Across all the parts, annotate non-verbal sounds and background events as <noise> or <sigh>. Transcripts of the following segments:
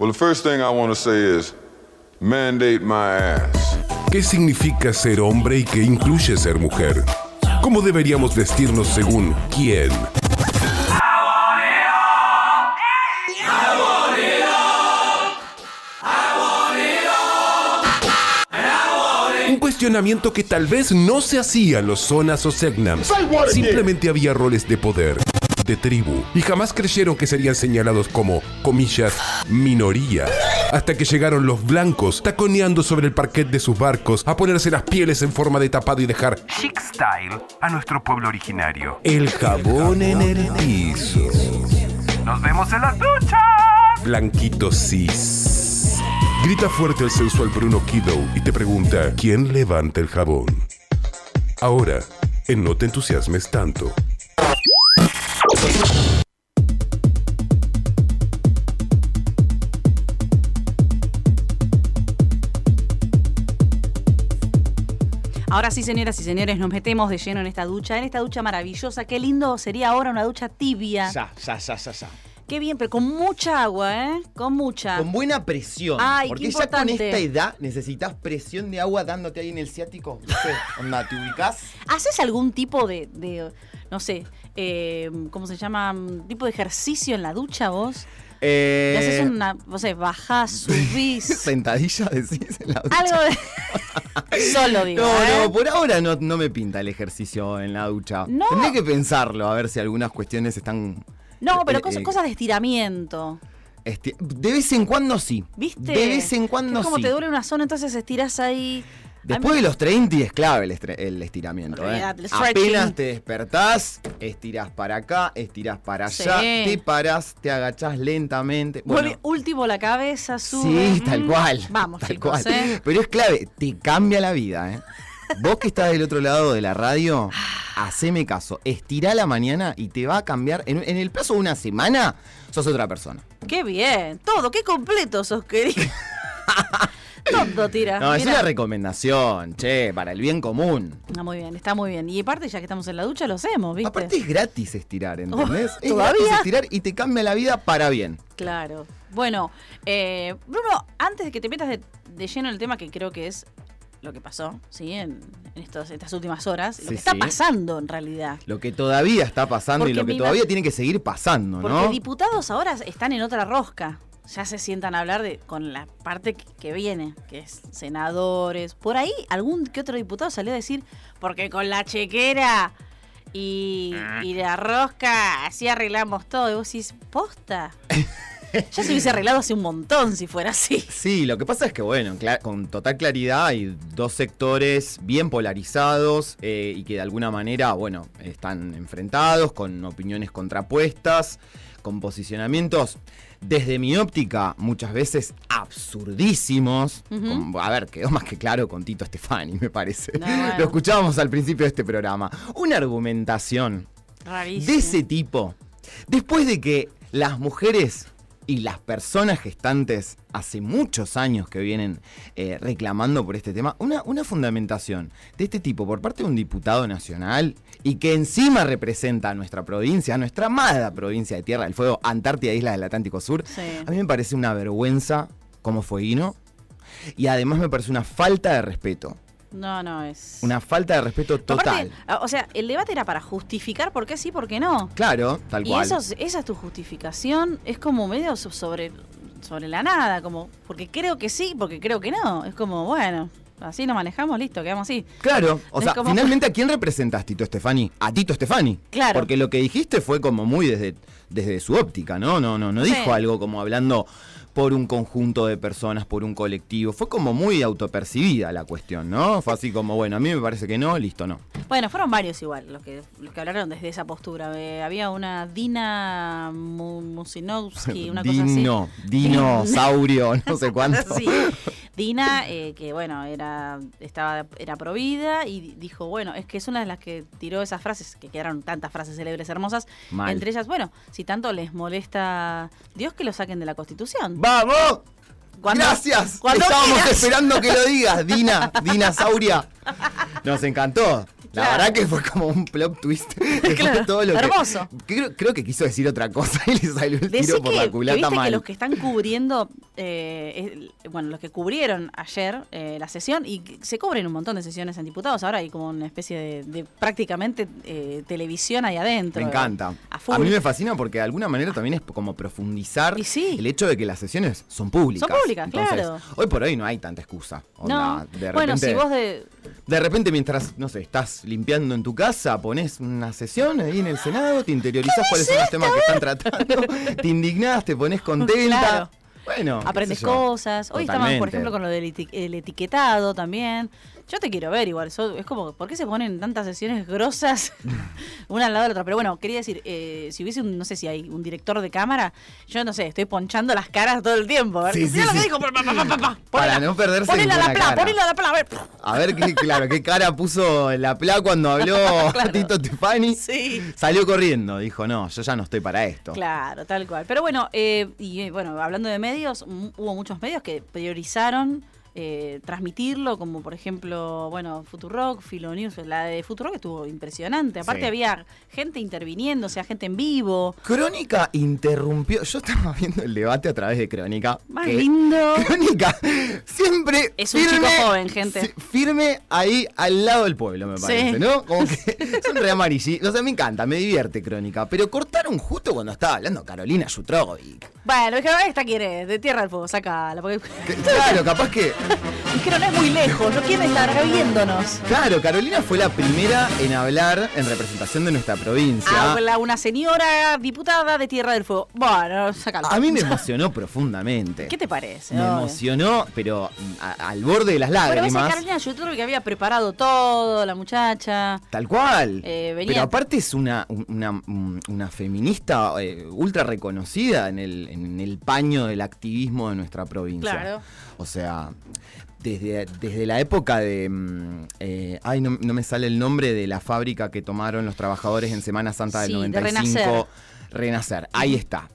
Well, the first thing I want to say is mandate my ass. ¿Qué significa ser hombre y qué incluye ser mujer? ¿Cómo deberíamos vestirnos según quién? Un cuestionamiento que tal vez no se hacía en los zonas o segnams. Simplemente había roles de poder, de tribu, y jamás creyeron que serían señalados como, comillas, minoría. Hasta que llegaron los blancos taconeando sobre el parquet de sus barcos a ponerse las pieles en forma de tapado y dejar chic style a nuestro pueblo originario. El jabón en el piso. Nos vemos en las duchas. Blanquito cis. Grita fuerte el sensual Bruno Kido y te pregunta quién levanta el jabón. Ahora, en No te entusiasmes tanto. Ahora sí, señoras y señores, nos metemos de lleno en esta ducha, en esta ducha maravillosa. Qué lindo sería ahora una ducha tibia. Ya, ya, ya, ya, ya. Qué bien, pero con mucha agua, ¿eh? Con mucha. Con buena presión. Ay, porque qué ya con esta edad necesitas presión de agua dándote ahí en el ciático. ¿Viste? Onda, ¿te ubicás? ¿Haces algún tipo de, de, no sé, eh, ¿cómo se llama? Tipo de ejercicio en la ducha vos? Eh, ¿Le haces una, no sé, bajás, <laughs> subís? Sentadilla, decís, en la ducha. algo de... <laughs> Solo digo, No, ¿eh? no, por ahora no, no me pinta el ejercicio en la ducha. No. Tendré que pensarlo, a ver si algunas cuestiones están... No, pero eh, cosas, eh, cosas de estiramiento. esti- de vez en cuando sí. ¿Viste? De vez en cuando es como sí. te duele una zona, entonces estirás ahí. Después de los 30 es clave el, estiramiento. ¿eh? Apenas te despertás, estirás para acá, estirás para Sí. allá, te parás, te agachás lentamente. Vuelve Bueno, último la cabeza, sube. sí, tal Mm. cual. Vamos, tal chicos, cual. ¿eh? Pero es clave, te cambia la vida. ¿eh? <laughs> Vos que estás del otro lado de la radio, haceme caso. Estirá la mañana y te va a cambiar. En, en el plazo de una semana, sos otra persona. Qué bien. Todo, qué completo sos, querido. <laughs> Todo tira. No, es Mira. una recomendación, che, para el bien común. Ah, muy bien, está muy bien. Y aparte, ya que estamos en la ducha, lo hacemos, ¿viste? Aparte es gratis estirar, ¿entendés? <laughs> Es ¿todavía? gratis estirar y te cambia la vida para bien. Claro. Bueno, eh, Bruno, antes de que te metas de, de lleno en el tema, que creo que es lo que pasó, ¿sí? En, en estos- estas últimas horas, lo que está sí. pasando en realidad. Lo que todavía está pasando Porque y lo que todavía tiene que seguir pasando, Porque ¿no? diputados ahora están en otra rosca. Ya se sientan a hablar de con la parte que, viene, que es senadores. Por ahí algún que otro diputado salió a decir, porque con la chequera y, Ah. y la rosca así arreglamos todo. Y vos decís, posta. <laughs> ya se hubiese arreglado hace un montón si fuera así. Sí, lo que pasa es que, bueno, con total claridad hay dos sectores bien polarizados eh, y que de alguna manera, bueno, están enfrentados con opiniones contrapuestas, con posicionamientos, desde mi óptica, muchas veces absurdísimos. A ver, quedó más que claro con Tito Stefani, me parece. No, bueno. Lo escuchábamos al principio de este programa. Una argumentación Rarísimo. de ese tipo, después de que las mujeres y las personas gestantes hace muchos años que vienen eh, reclamando por este tema, una, una fundamentación de este tipo por parte de un diputado nacional y que encima representa a nuestra provincia, a nuestra amada provincia de Tierra del Fuego, Antártida, Isla del Atlántico Sur, Sí. a mí me parece una vergüenza como fueguino y además me parece una falta de respeto, No, no, es... una falta de respeto total. Aparte, o sea, el debate era para justificar por qué sí, por qué no. Claro, tal Y cual. eso, es- esa es tu justificación, es como medio so- sobre, sobre la nada, como, porque creo que sí, porque creo que no. Es como, bueno, así nos manejamos, listo, quedamos así. Claro, o Es sea, como- finalmente <laughs> ¿a quién representas, Tito Stefani? A Tito Stefani. Claro. Porque lo que dijiste fue como muy desde, desde su óptica, ¿no? No, no, no Sí. dijo algo como hablando por un conjunto de personas, por un colectivo. Fue como muy autopercibida la cuestión, ¿no? Fue así como, bueno, a mí me parece que no, listo, no. Bueno, fueron varios igual los que, los que hablaron desde esa postura. Eh, había una Dina Mu- Musinowski, una cosa así. Dino, dinosaurio, no sé <laughs> cuánto. Sí. Dina, eh, que bueno, era estaba era provida y di- dijo, bueno, es que es una de las que tiró esas frases, que quedaron tantas frases célebres hermosas, Mal. entre ellas, bueno, si tanto les molesta Dios que lo saquen de la Constitución. ¡Vamos! Cuando- Gracias. cuando Estábamos quieras. esperando que lo digas, Dina, Dinasauria. Nos encantó. La Claro. verdad que fue como un plot twist. <laughs> de Claro, todo lo que- hermoso. creo, creo que quiso decir otra cosa <laughs> y le salió el Decí tiro por que, la que culata viste que mal. los que están cubriendo, eh, bueno, los que cubrieron ayer eh, la sesión, y se cubren un montón de sesiones en diputados, ahora hay como una especie de, de prácticamente eh, televisión ahí adentro. Me encanta. A mí me fascina porque de alguna manera también es como profundizar sí. el hecho de que las sesiones son públicas. Son públicas, Entonces, claro. Hoy por hoy no hay tanta excusa. Onda, no, de bueno, repente- si vos de... De repente, mientras, no sé, estás limpiando en tu casa, pones una sesión ahí en el Senado, te interiorizás cuáles son los temas que están tratando, <laughs> te indignás, te pones contenta. Claro. Bueno, aprendes cosas. Hoy estaban, por Totalmente. ejemplo, con lo del eti- el etiquetado también. Yo te quiero ver igual. so- es como, ¿por qué se ponen tantas sesiones grosas <laughs> una al lado de la otra? Pero bueno, quería decir, eh, si hubiese un, no sé si hay un director de cámara, yo no sé, estoy ponchando las caras todo el tiempo. Sí, sí, lo que sí. dijo. pa, pa, pa, pa, pa, Para no perderse Ponela a la pla, ponela a la pla, a ver. A ver, qué, claro, qué cara puso la PLA cuando habló <laughs> Claro. Tito Stefani. Sí. Salió corriendo, dijo, no, yo ya no estoy para esto. Claro, tal cual. Pero bueno, eh, y eh, bueno, hablando de medios, hubo muchos medios que priorizaron eh, transmitirlo, como por ejemplo, bueno, Futurock, Filonews, la de Futurock estuvo impresionante. Aparte Sí. había gente interviniendo, o sea, gente en vivo. Crónica interrumpió. Yo estaba viendo el debate a través de Crónica. Más que- lindo. <laughs> Crónica siempre. Es un chico joven, gente. Firme ahí al lado del pueblo, me Sí. parece, ¿no? Como que <laughs> son re amarillitos. O sea, me encanta, me divierte Crónica. Pero cortaron justo cuando estaba hablando Carolina Jutrovic. Bueno, dije, esta quiere, de Tierra del Fuego, sacala. Porque Que- Claro, capaz que. <laughs> dijeron, es muy lejos, no quieren estar viéndonos. Claro, Carolina fue la primera en hablar en representación de nuestra provincia. Habla una señora diputada de Tierra del Fuego. Bueno, sacala. A mí me <laughs> emocionó profundamente. ¿Qué te parece? Me Obvio. emocionó, pero a- al borde de las lágrimas. Carolina Yutrube que había preparado todo, la muchacha. Tal cual. Eh, venía- Pero aparte es una, una, una feminista eh, ultra reconocida en el, en el paño del activismo de nuestra provincia. Claro. O sea, desde, desde la época de... mm, eh, ay, no, no me sale el nombre de la fábrica que tomaron los trabajadores en Semana Santa del Sí, de 95. Renacer. Renacer, ahí está.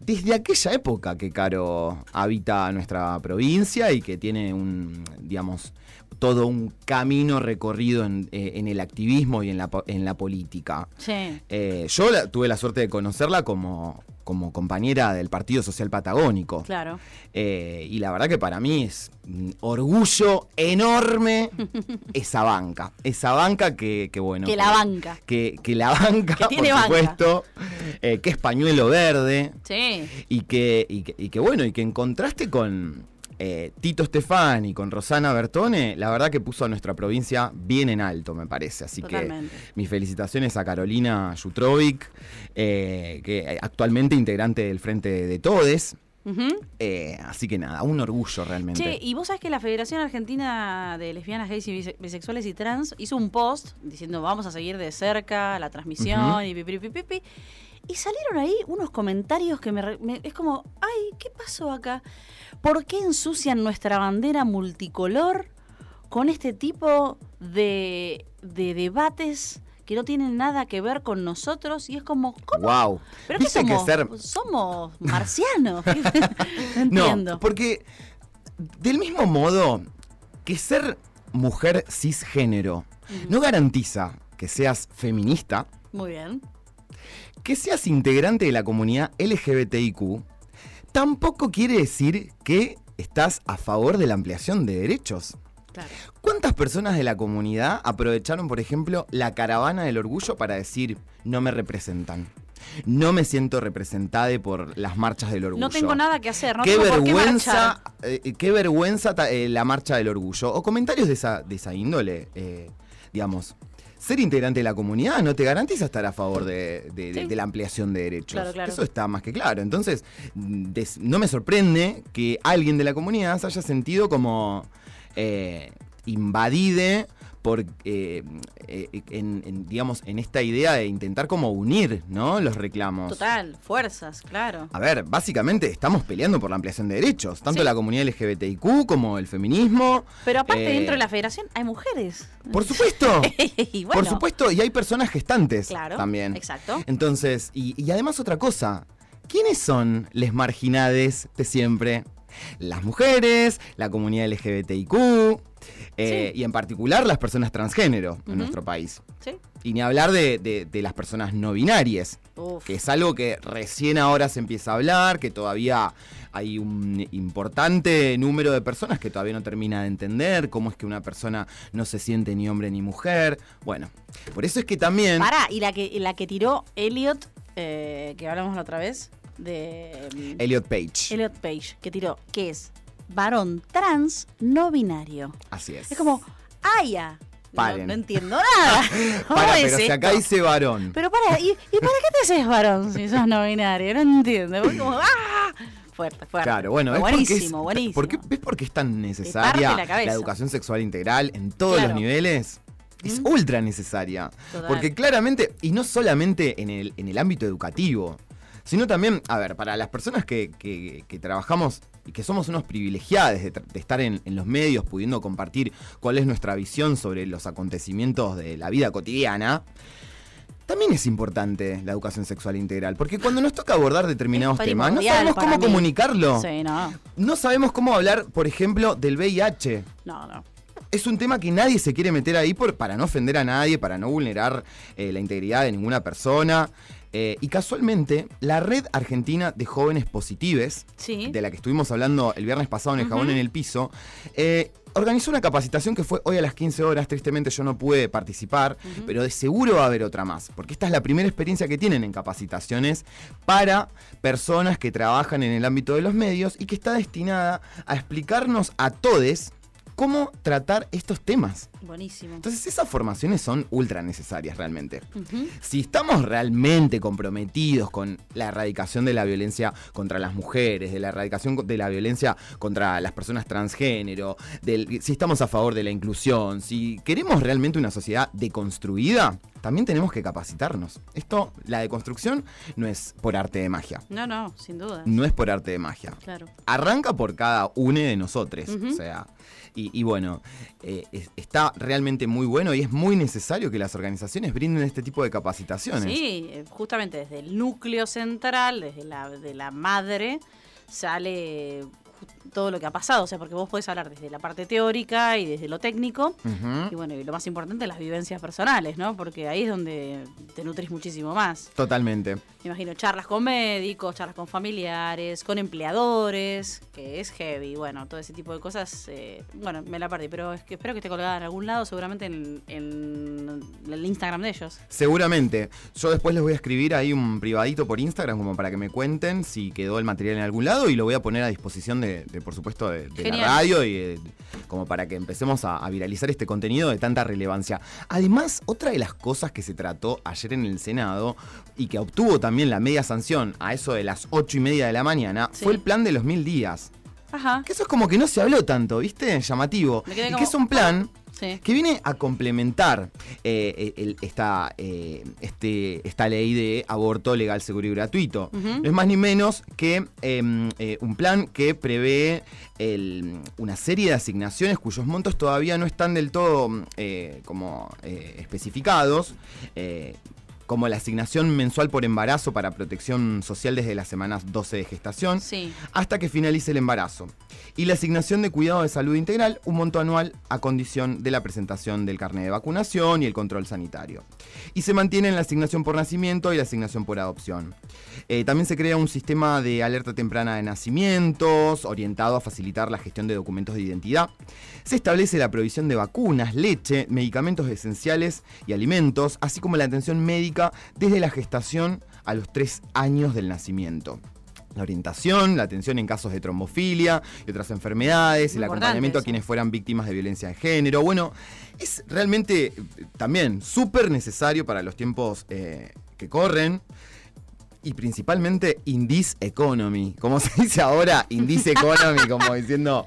Desde aquella época que Caro habita nuestra provincia y que tiene un, digamos, todo un camino recorrido en, eh, en el activismo y en la, en la política. Sí. Eh, yo la- tuve la suerte de conocerla como, como compañera del Partido Social Patagónico. Claro. Eh, y la verdad que para mí es un orgullo enorme <laughs> esa banca. Esa banca que, que bueno. Que la banca. Que, que la banca, Que tiene por banca. supuesto. eh, que es pañuelo verde. Sí. Y que, y que, y que, bueno, y que en contraste con eh, Tito Stefani, con Rosana Bertone, la verdad que puso a nuestra provincia bien en alto, me parece. Así Totalmente. que mis felicitaciones a Carolina Jutrovic, eh, que actualmente integrante del Frente de Todes. Eh, así que nada, un orgullo realmente. Che, y vos sabés que la Federación Argentina de Lesbianas, Gays y Bise- Bisexuales y Trans hizo un post diciendo vamos a seguir de cerca la transmisión y pipi, pipi, pipi. Y salieron ahí unos comentarios que me, Es como, ay, ¿qué pasó acá? ¿Por qué ensucian nuestra bandera multicolor con este tipo de, de debates que no tienen nada que ver con nosotros? Y es como, ¿cómo? Wow. ¿Pero qué Viste que somos? ser- ¿Somos marcianos? <laughs> no No, entiendo. porque del mismo modo que ser mujer cisgénero no garantiza que seas feminista, Muy bien. que seas integrante de la comunidad LGBTIQ, tampoco quiere decir que estás a favor de la ampliación de derechos. Claro. ¿Cuántas personas de la comunidad aprovecharon, por ejemplo, la caravana del orgullo para decir no me representan? No me siento representada por las marchas del orgullo. No tengo nada que hacer, no qué tengo por qué vergüenza, eh, qué vergüenza ta- eh, la marcha del orgullo. O comentarios de esa, de esa índole, eh, digamos. Ser integrante de la comunidad no te garantiza estar a favor de, de- de- Sí. de la ampliación de derechos. Claro, claro. Eso está más que claro. Entonces, mm, des- no me sorprende que alguien de la comunidad se haya sentido como eh, invadide por, eh, eh, en, en, digamos, en esta idea de intentar como unir, ¿no? Los reclamos. Total, fuerzas, claro. A ver, básicamente estamos peleando por la ampliación de derechos, tanto Sí. la comunidad LGBTIQ como el feminismo. Pero aparte, Eh, dentro de la federación hay mujeres. Por supuesto. <laughs> y bueno, Por supuesto, y hay personas gestantes Claro, también. exacto. Entonces, y, y además otra cosa, ¿quiénes son les marginades de siempre? Las mujeres, la comunidad LGBTIQ eh, y en particular las personas transgénero en nuestro país. Sí. Y ni hablar de, de- de las personas no binarias, Uf. que es algo que recién ahora se empieza a hablar, que todavía hay un importante número de personas que todavía no termina de entender cómo es que una persona no se siente ni hombre ni mujer. Bueno, por eso es que también... Pará, y la que, la que tiró Elliot, eh, que hablamos la otra vez, de mm, Elliot Page. Elliot Page, que tiró, que es varón trans no binario. Así es. Es como, ¡ah, ya! No, no entiendo nada. <laughs> ¿Cómo Para, es pero si acá dice varón. Pero para, ¿y, y para qué te haces varón si sos no binario? No entiendo. Como, ¡ah! Fuerte, fuerte. Claro, bueno, es porque buenísimo, es, buenísimo. ¿por qué- ¿Ves por qué es tan necesaria la educación sexual integral en todos Claro. los niveles? Es Mm. ultra necesaria. Total. Porque claramente, y no solamente en el, en el ámbito educativo, sino también, a ver, para las personas que, que- que trabajamos y que somos unos privilegiados de, estar en, en los medios, pudiendo compartir cuál es nuestra visión sobre los acontecimientos de la vida cotidiana, también es importante la educación sexual integral, porque cuando nos toca abordar determinados temas, no sabemos cómo mí. comunicarlo. Sí, no. No sabemos cómo hablar, por ejemplo, del VIH. No, no. Es un tema que nadie se quiere meter ahí por, para no ofender a nadie, para no vulnerar eh, la integridad de ninguna persona. Eh, y casualmente, la Red Argentina de Jóvenes Positives, Sí. de la que estuvimos hablando el viernes pasado en el Jabón en el Piso, eh, organizó una capacitación que fue hoy a las 15 horas. Tristemente yo no pude participar, pero de seguro va a haber otra más, porque esta es la primera experiencia que tienen en capacitaciones para personas que trabajan en el ámbito de los medios y que está destinada a explicarnos a todos cómo tratar estos temas. Buenísimo. Entonces esas formaciones son ultra necesarias realmente. Si estamos realmente comprometidos con la erradicación de la violencia contra las mujeres, de la erradicación de la violencia contra las personas transgénero, del- si estamos a favor de la inclusión, si queremos realmente una sociedad deconstruida, también tenemos que capacitarnos. Esto, la deconstrucción, no es por arte de magia. No, no, sin duda. No es por arte de magia Claro. arranca por cada uno de nosotros. O sea, y, y bueno, eh, es- está realmente muy bueno y es muy necesario que las organizaciones brinden este tipo de capacitaciones. Sí, eh, justamente desde el núcleo central, desde la, de la madre, sale todo lo que ha pasado. O sea, porque vos podés hablar desde la parte teórica y desde lo técnico. Y bueno, y lo más importante, las vivencias personales, ¿no? Porque ahí es donde te nutrís muchísimo más. Totalmente. Me imagino charlas con médicos, charlas con familiares, con empleadores, que es heavy. Bueno, todo ese tipo de cosas. eh, bueno, me la perdí, pero es que espero que esté colgada en algún lado, seguramente en, en el Instagram de ellos. Seguramente. Yo después les voy a escribir ahí un privadito por Instagram como para que me cuenten si quedó el material en algún lado y lo voy a poner a disposición de, de, por supuesto, de, de la radio y de- como para que empecemos a, a viralizar este contenido de tanta relevancia. Además, otra de las cosas que se trató ayer en el Senado y que obtuvo también la media sanción a eso de las ocho y media de la mañana Sí. fue el plan de los mil días. Ajá. Que eso es como que no se habló tanto, ¿viste? Llamativo. Y como, que es un plan Sí. que viene a complementar eh, el- esta, eh, este, esta ley de aborto legal, seguro y gratuito. No es más ni menos que em, eh, un plan que prevé el- una serie de asignaciones cuyos montos todavía no están del todo como especificados. Como la asignación mensual por embarazo para protección social desde las semanas 12 de gestación Sí. hasta que finalice el embarazo. Y la asignación de cuidado de salud integral, un monto anual a condición de la presentación del carnet de vacunación y el control sanitario. Y se mantienen la asignación por nacimiento y la asignación por adopción. Eh, también se crea un sistema de alerta temprana de nacimientos, orientado a facilitar la gestión de documentos de identidad. Se establece la provisión de vacunas, leche, medicamentos esenciales y alimentos, así como la atención médica desde la gestación a los tres años del nacimiento. La orientación, la atención en casos de trombofilia y otras enfermedades, Muy el acompañamiento a quienes fueran víctimas de violencia de género. Bueno, es realmente eh, también súper necesario para los tiempos eh, que corren. Y principalmente Indies Economy, como se dice ahora, Indies Economy, <laughs> como diciendo,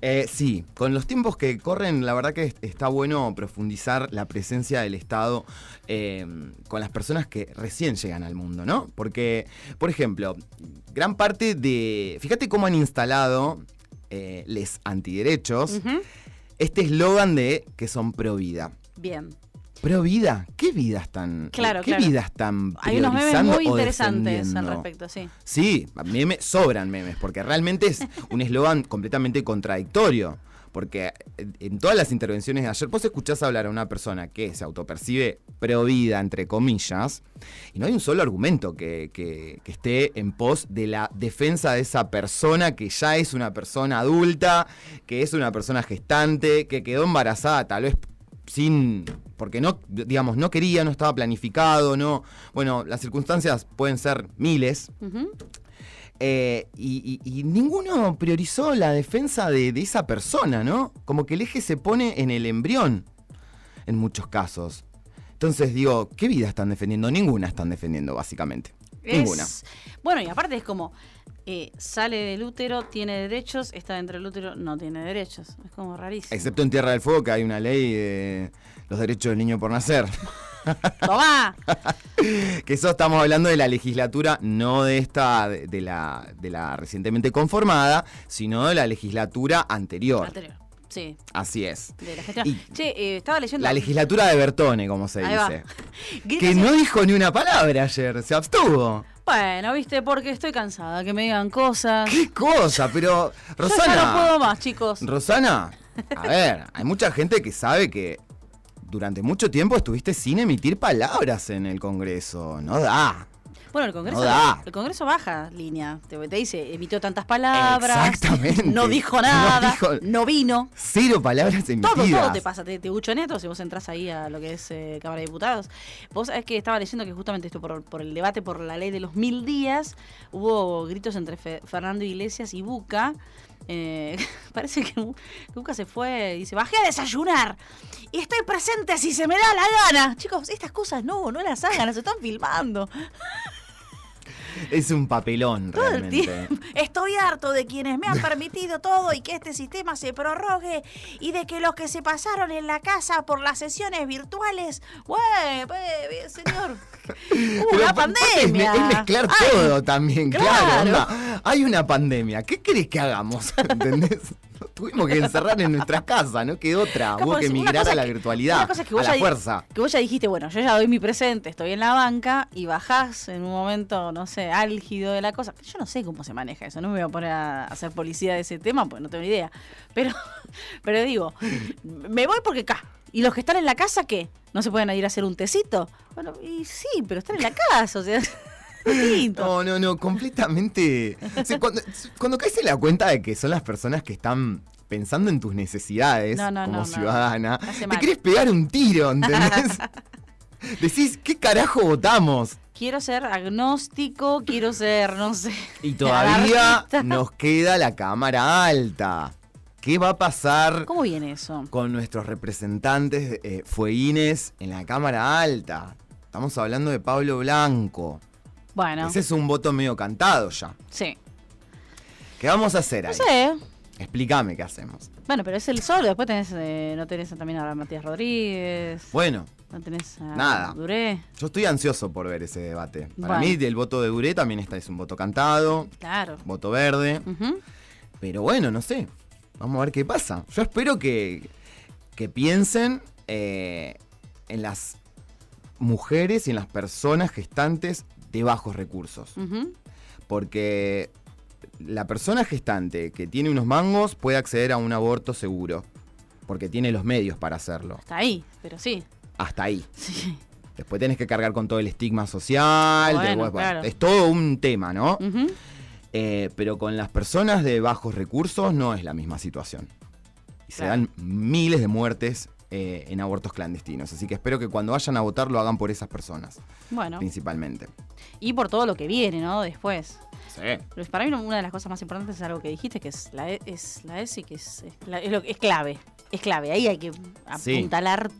eh, sí, con los tiempos que corren, la verdad que es- está bueno profundizar la presencia del Estado eh, con las personas que recién llegan al mundo, ¿no? Porque, por ejemplo, gran parte de, fíjate cómo han instalado eh, les antiderechos este eslogan de que son pro vida. Bien. Pro vida, ¿qué vidas tan Claro, qué claro. vidas tan Hay unos memes muy interesantes al respecto, sí. Sí, memes, sobran memes, porque realmente es un eslogan <laughs> completamente contradictorio. Porque en- en todas las intervenciones de ayer, vos escuchás hablar a una persona que se autopercibe pro vida, entre comillas, y no hay un solo argumento que, que- que esté en pos de la defensa de esa persona que ya es una persona adulta, que es una persona gestante, que quedó embarazada tal vez sin porque no digamos no quería no estaba planificado no bueno las circunstancias pueden ser miles. Eh, y, y- y ninguno priorizó la defensa de, de esa persona no como que el eje se pone en el embrión en muchos casos. Entonces digo qué vida están defendiendo ninguna están defendiendo básicamente Es- ninguna Bueno, y aparte es como, eh, sale del útero, tiene derechos, está dentro del útero, no tiene derechos. Es como rarísimo. excepto en Tierra del Fuego que hay una ley de los derechos del niño por nacer <laughs> ¡Tomá! <laughs> que eso estamos hablando de la legislatura, no de esta, de, de la, de la recientemente conformada, sino de la legislatura anterior. Anterior. Sí, Así es. de la gestión. Y- che, eh, estaba leyendo. La legislatura de Bertone, como se Ahí dice. ¿Qué <laughs> Que no dijo ni una palabra ayer, se abstuvo. Bueno, viste, porque estoy cansada, que me digan cosas. ¡Qué cosa! Pero, Yo <laughs> ya Rosana. no puedo más, chicos. Rosana, a ver, hay mucha gente que sabe que durante mucho tiempo estuviste sin emitir palabras en el Congreso. No da. Bueno, el Congreso, No da. el Congreso baja línea. Te, te dice, emitió tantas palabras. Exactamente. No dijo <laughs> nada. No, dijo- vino. Cero palabras emitidas. Todo, todo te pasa, te, te todo si vos entras ahí a lo que es eh, Cámara de Diputados. Vos sabés que estaba leyendo que justamente esto por, por el debate por la ley de los mil días, hubo gritos entre Fe- Fernando Iglesias y Buca. Eh, <laughs> parece que Buca se fue y dice, bajé a desayunar y estoy presente si se me da la gana. Chicos, estas cosas no, no las hagan, las están filmando. <laughs> Es un papelón Todo el realmente. tiempo. Estoy harto de quienes me han permitido todo y que este sistema se prorrogue y de que los que se pasaron en la casa por las sesiones virtuales, güey, señor, <laughs> uh, Pero una aparte es pandemia. Es, mezclar Ay, todo también, claro. claro. onda. Hay una pandemia. ¿Qué querés que hagamos? <laughs> ¿Entendés? <laughs> Tuvimos que encerrar en nuestras casas, no quedó otra. Hubo que si- una migrar cosa a la que- virtualidad, una cosa es que a vos la ya fuerza. Que vos ya dijiste, bueno, yo ya doy mi presente, estoy en la banca y bajás en un momento, no sé, álgido de la cosa. Yo no sé cómo se maneja eso, no me voy a poner a hacer policía de ese tema, pues no tengo ni idea. Pero, <laughs> pero digo, me voy porque acá. ¿Y los que están en la casa qué? ¿No se pueden ir a hacer un tecito? Bueno, y sí, pero están en la casa, o sea. No, no, no, completamente. O sea, cuando, cuando caes en la cuenta de que son las personas que están pensando en tus necesidades No, no, como no, ciudadana, te querés pegar un tiro, ¿entendés? <laughs> Decís, ¿qué carajo votamos? Quiero ser agnóstico, quiero ser, no sé. Y todavía nos queda la Cámara Alta. ¿Qué va a pasar ¿Cómo viene eso? con nuestros representantes eh, fueguines en la Cámara Alta? Estamos hablando de Pablo Blanco. Bueno, Ese es un voto medio cantado ya. sí. ¿Qué vamos a hacer No ahí? sé. Explícame qué hacemos. Bueno, pero es el solo. Después tenés, eh, no tenés también a Matías Rodríguez. Bueno, No tenés a Nada. Duré. yo estoy ansioso por ver ese debate. Para Bueno. mí el voto de Duré también está, es un voto cantado, Claro. voto verde. Pero bueno, no sé. Vamos a ver qué pasa. Yo espero que, que piensen eh, en las mujeres y en las personas gestantes de bajos recursos. Porque la persona gestante que tiene unos mangos puede acceder a un aborto seguro. Porque tiene los medios para hacerlo. Está ahí, pero sí. Hasta ahí. <laughs> Sí. Después tenés que cargar con todo el estigma social. Bueno, de- bueno, claro. Es todo un tema, ¿no? Eh, pero con las personas de bajos recursos no es la misma situación. Y se dan miles de muertes eh, en abortos clandestinos. Así que espero que cuando vayan a votar lo hagan por esas personas, Bueno. principalmente. Y por todo lo que viene, ¿no? Después. Sí. Pero para mí una de las cosas más importantes es algo que dijiste, que es la, E- es la ESI, que es, es, la- es lo- es clave. Es clave. Ahí hay que Sí. apuntalar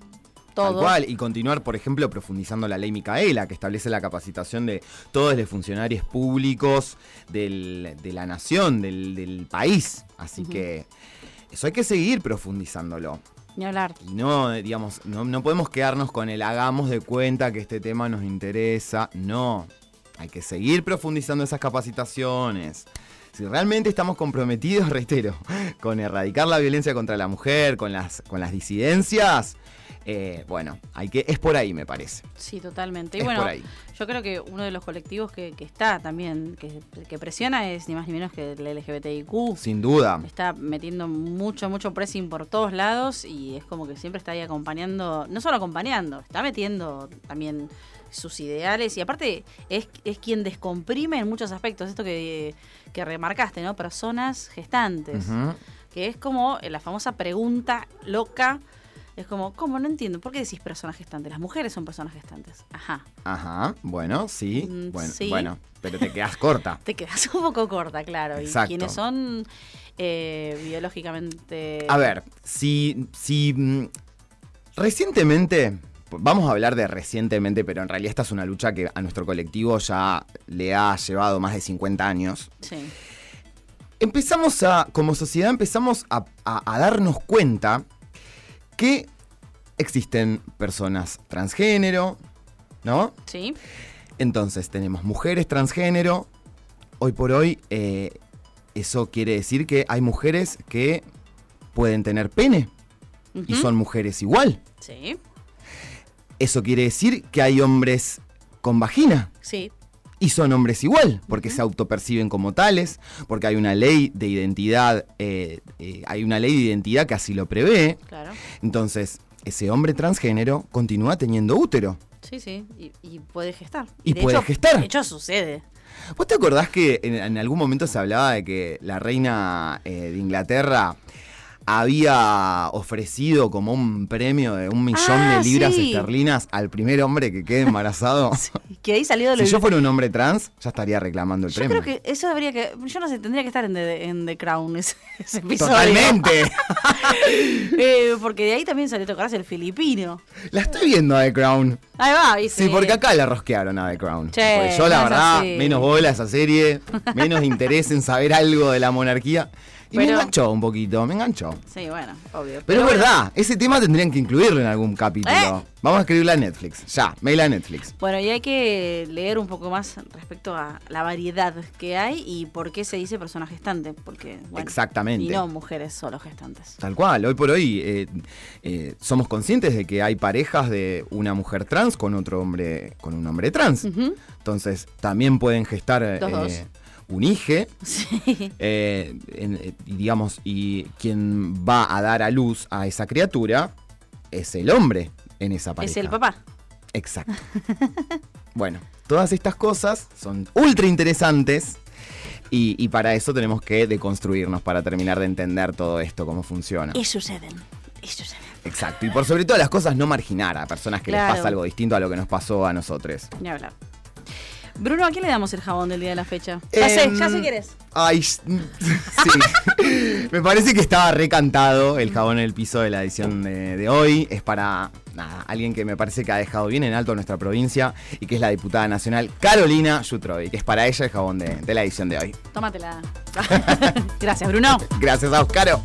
Tal todo. cual, y continuar, por ejemplo, profundizando la ley Micaela, que establece la capacitación de todos los funcionarios públicos del- de la nación, del, del país. Así que eso hay que seguir profundizándolo. Ni hablar. No, digamos, no, no podemos quedarnos con el hagamos de cuenta que este tema nos interesa. No, hay que seguir profundizando esas capacitaciones. Si realmente estamos comprometidos, <laughs> reitero, con erradicar la violencia contra la mujer, con las, con las disidencias, eh, bueno, hay que, es por ahí me parece. Sí, totalmente. Y Es bueno, por ahí. yo creo que uno de los colectivos que, que está también, que, que presiona es ni más ni menos que el LGBTIQ. Sin duda. Está metiendo mucho, mucho pressing por todos lados y es como que siempre está ahí acompañando, no solo acompañando, está metiendo también sus ideales y aparte es, es quien descomprime en muchos aspectos, esto que, que remarcaste, ¿no? Personas gestantes, que es como la famosa pregunta loca, es como, ¿cómo? No entiendo, ¿por qué decís personas gestantes? Las mujeres son personas gestantes. Ajá. Ajá, bueno, sí. Mm, bueno, sí. bueno, pero te quedas corta. <laughs> Te quedas un poco corta, claro. Exacto. Y quienes son eh, biológicamente... A ver, si, si mm, recientemente, vamos a hablar de recientemente, pero en realidad esta es una lucha que a nuestro colectivo ya le ha llevado más de 50 años. Sí. Empezamos a, como sociedad, empezamos a, a- a darnos cuenta que existen personas transgénero, ¿no? Sí. Entonces tenemos mujeres transgénero. Hoy por hoy, eh, eso quiere decir que hay mujeres que pueden tener pene y son mujeres igual. Sí. Eso quiere decir que hay hombres con vagina Sí. Y son hombres igual, porque se autoperciben como tales, porque hay una ley de identidad, eh, eh, hay una ley de identidad que así lo prevé. Claro. Entonces, ese hombre transgénero continúa teniendo útero. Sí, sí. Y, y puede gestar. Y de puede hecho- gestar. De hecho, sucede. ¿Vos te acordás que en, en algún momento se hablaba de que la reina eh, de Inglaterra había ofrecido como un premio de un millón Ah, de libras sí. esterlinas al primer hombre que quede embarazado? <laughs> Que ahí salió de lo si yo fuera un hombre trans, ya estaría reclamando el Yo premio. creo que eso habría que. Yo no sé, tendría que estar en The, en The Crown ese, ese episodio. Totalmente. <laughs> Eh, porque de ahí también salió, ¿te acordás? El filipino. la estoy viendo a The Crown. Ahí va, ¿viste? Sí, porque acá la rosquearon a The Crown. Che, Porque yo, la no verdad, menos bola a esa serie, menos interés en saber algo de la monarquía. Y me enganchó un poquito, me enganchó. Sí, bueno, obvio. Pero, es bueno. verdad, ese tema tendrían que incluirlo en algún capítulo. ¿Eh? Vamos a escribirle a Netflix. Ya, mail a Netflix. Bueno, y hay que leer un poco más respecto a la variedad que hay y por qué se dice persona gestante. Porque, bueno, Exactamente. Y no mujeres solo gestantes. Tal cual, hoy por hoy eh, eh, somos conscientes de que hay parejas de una mujer trans con otro hombre, con un hombre trans. Entonces, también pueden gestar Los dos. Un hije. Sí. eh, en- eh, y digamos, y quien va a dar a luz a esa criatura es el hombre en esa pareja. Es el papá. Exacto. <laughs> bueno, todas estas cosas son ultra interesantes y, y para eso tenemos que deconstruirnos para terminar de entender todo esto, cómo funciona. Y suceden. Y suceden. Exacto. Y por sobre todas las cosas, no marginar a personas que les pasa algo distinto a lo que nos pasó a nosotros. Ni hablar. Bruno, ¿a quién le damos el jabón del día de la fecha? Ya sé, Em, ya sé quién es. Ay, <laughs> sí. Me parece que estaba recantado el jabón en el piso de la edición de, de hoy. Es para nada, alguien que me parece que ha dejado bien en alto nuestra provincia y que es la diputada nacional Carolina Yutrovi, que es para ella el jabón de, de la edición de hoy. Tómatela. <laughs> Gracias, Bruno. Gracias a Oscaro.